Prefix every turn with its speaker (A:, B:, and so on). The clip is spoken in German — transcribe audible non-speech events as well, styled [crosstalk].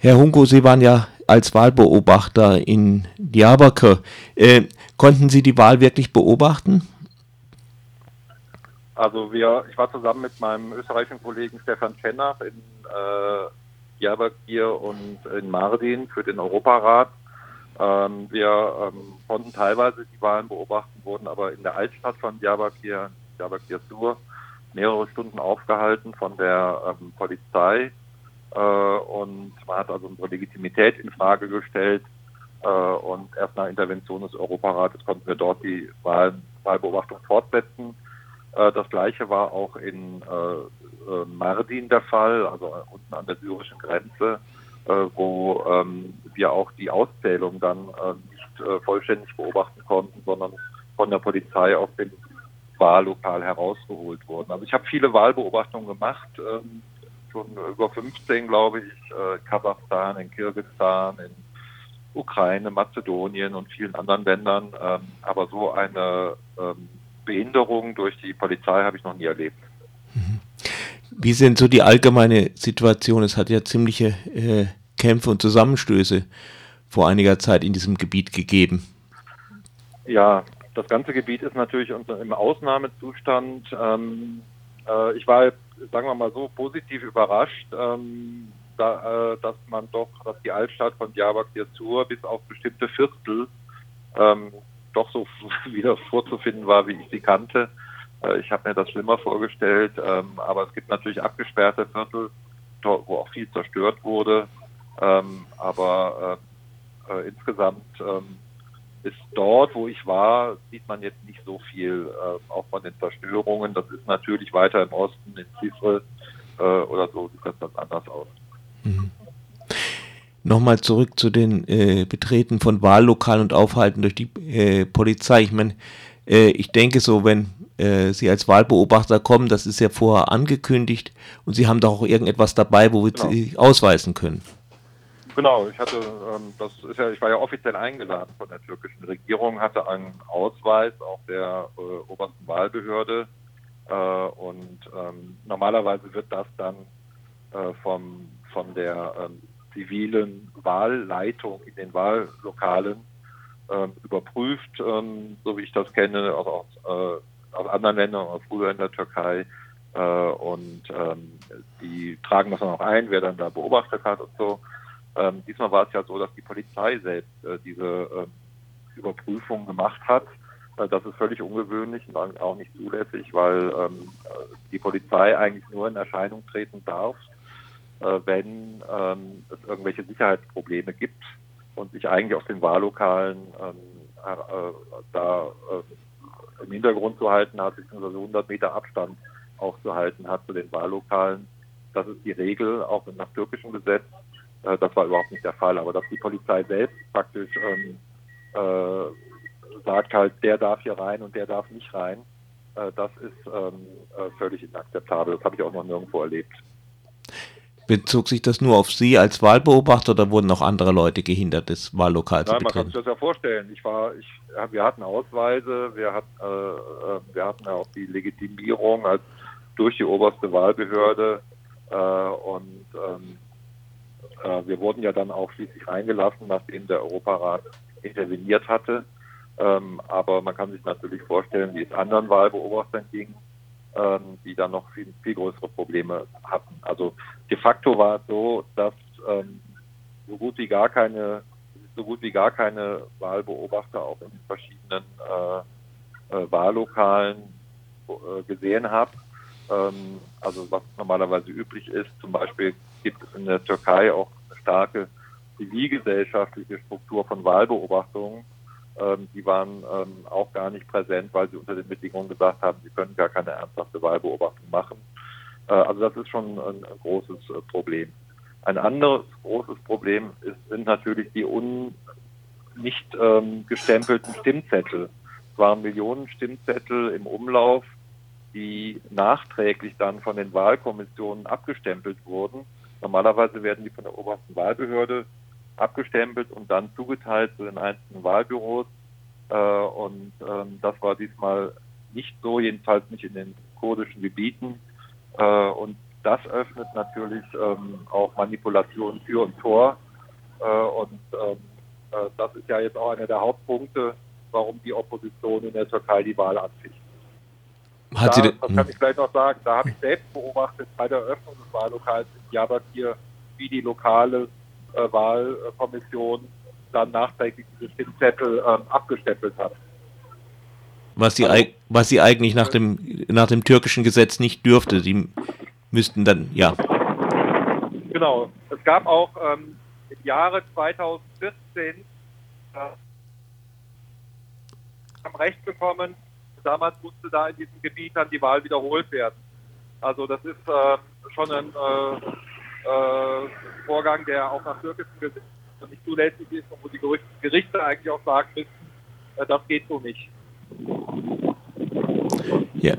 A: Herr Hunko, Sie waren ja als Wahlbeobachter in Diyarbakir. Äh, konnten Sie die Wahl wirklich beobachten?
B: Also wir, ich war zusammen mit meinem österreichischen Kollegen Stefan Schennach in äh, Diyarbakir und in Mardin für den Europarat. Ähm, wir ähm, konnten teilweise die Wahlen beobachten, wurden aber in der Altstadt von Diyarbakir, Diyarbakir Sur, mehrere Stunden aufgehalten von der ähm, Polizei. Äh, und man hat also unsere Legitimität in Frage gestellt. Äh, und erst nach Intervention des Europarates konnten wir dort die Wahl, Wahlbeobachtung fortsetzen. Äh, das gleiche war auch in Mardin der Fall, also unten an der syrischen Grenze, wo ähm, wir auch die Auszählung dann nicht vollständig beobachten konnten, sondern von der Polizei aus dem Wahllokal herausgeholt wurden. Also ich habe viele Wahlbeobachtungen gemacht, ähm, schon über 15, glaube ich, Kasachstan, in Kirgisistan, in Ukraine, Mazedonien und vielen anderen Ländern. Ähm, aber so eine Behinderung durch die Polizei habe ich noch nie erlebt.
A: Mhm. Wie sind so die allgemeine Situation? Es hat ja ziemliche äh, Kämpfe und Zusammenstöße vor einiger Zeit in diesem Gebiet gegeben.
B: Ja, das ganze Gebiet ist natürlich im Ausnahmezustand. Ähm, äh, ich war, sagen wir mal so, positiv überrascht, ähm, da, äh, dass man doch, dass die Altstadt von Diyarbakir Zur bis auf bestimmte Viertel ähm, doch so [laughs] wieder vorzufinden war, wie ich sie kannte. Äh, ich habe mir das schlimmer vorgestellt, ähm, aber es gibt natürlich abgesperrte Viertel, wo auch viel zerstört wurde. Ähm, aber äh, äh, insgesamt ähm, ist dort, wo ich war, sieht man jetzt nicht so viel, auch von den Zerstörungen. Das ist natürlich weiter im Osten, in Zifre oder so, sieht das ganz anders aus. Mhm.
A: Nochmal zurück zu den äh, Betreten von Wahllokalen und Aufhalten durch die äh, Polizei. Ich meine, äh, ich denke so, wenn äh, Sie als Wahlbeobachter kommen, das ist ja vorher angekündigt und Sie haben doch auch irgendetwas dabei, wo wir genau. Sie ausweisen können.
B: Genau, ich hatte, ähm, das ist ja, ich war ja offiziell eingeladen von der türkischen Regierung, hatte einen Ausweis auch der äh, obersten Wahlbehörde äh, und ähm, normalerweise wird das dann vom, von der ähm, zivilen Wahlleitung in den Wahllokalen ähm, überprüft, ähm, so wie ich das kenne, also aus, äh, aus anderen Ländern, auch früher in der Türkei. Äh, und ähm, die tragen das dann auch ein, wer dann da beobachtet hat und so. Ähm, diesmal war es ja so, dass die Polizei selbst äh, diese ähm, Überprüfung gemacht hat. Äh, das ist völlig ungewöhnlich und auch nicht zulässig, weil ähm, die Polizei eigentlich nur in Erscheinung treten darf, äh, wenn ähm, es irgendwelche Sicherheitsprobleme gibt und sich eigentlich auf den Wahllokalen ähm, äh, da äh, im Hintergrund zu halten hat, beziehungsweise 100 Meter Abstand auch zu halten hat zu den Wahllokalen. Das ist die Regel, auch nach türkischem Gesetz. Äh, das war überhaupt nicht der Fall. Aber dass die Polizei selbst praktisch ähm, äh, sagt halt, der darf hier rein und der darf nicht rein, äh, das ist ähm, äh, völlig inakzeptabel. Das habe ich auch noch nirgendwo erlebt.
A: Bezog sich das nur auf Sie als Wahlbeobachter oder wurden auch andere Leute gehindert, das Wahllokal zu
B: Nein, man kann sich das ja vorstellen. Ich war, ich, wir hatten Ausweise, wir hatten, äh, äh, wir hatten ja auch die Legitimierung als durch die oberste Wahlbehörde äh, und ähm, äh, wir wurden ja dann auch schließlich reingelassen, nachdem der Europarat interveniert hatte. Ähm, aber man kann sich natürlich vorstellen, wie es anderen Wahlbeobachtern ging ähm, die dann noch viel, viel größere Probleme hatten. Also de facto war es so, dass ähm, so gut wie gar keine so gut wie gar keine Wahlbeobachter auch in den verschiedenen äh, äh, Wahllokalen äh, gesehen habe. Ähm, also was normalerweise üblich ist, zum Beispiel gibt es in der Türkei auch eine starke zivilgesellschaftliche Struktur von Wahlbeobachtungen ähm, die waren ähm, auch gar nicht präsent, weil sie unter den Bedingungen gesagt haben, sie können gar keine ernsthafte Wahlbeobachtung machen. Äh, also das ist schon ein, ein großes äh, Problem. Ein anderes großes Problem ist, sind natürlich die un, nicht ähm, gestempelten Stimmzettel. Es waren Millionen Stimmzettel im Umlauf, die nachträglich dann von den Wahlkommissionen abgestempelt wurden. Normalerweise werden die von der obersten Wahlbehörde abgestempelt und dann zugeteilt zu den einzelnen Wahlbüros. Äh, und ähm, das war diesmal nicht so, jedenfalls nicht in den kurdischen Gebieten. Äh, und das öffnet natürlich ähm, auch Manipulationen Tür und Tor. Äh, und ähm, äh, das ist ja jetzt auch einer der Hauptpunkte, warum die Opposition in der Türkei die Wahl anficht.
A: Hat
B: da,
A: sie
B: das kann ich vielleicht noch sagen, da habe ich selbst beobachtet bei der Eröffnung des Wahllokals in Diyarbakir, wie die lokale äh, Wahlkommission dann nachträglich diese Stimmzettel ähm, abgestempelt hat.
A: Was sie, also, was sie eigentlich nach dem, nach dem türkischen Gesetz nicht dürfte. Die müssten dann, ja.
B: Genau. Es gab auch ähm, im Jahre 2014 äh, haben Recht bekommen, damals musste da in diesem Gebiet dann die Wahl wiederholt werden. Also das ist äh, schon ein äh, äh, Vorgang, der auch nach türkischem Gesetz nicht zulässig ist und wo die Gerichte eigentlich auch sagen müssen, äh, das geht so nicht.
A: Ja.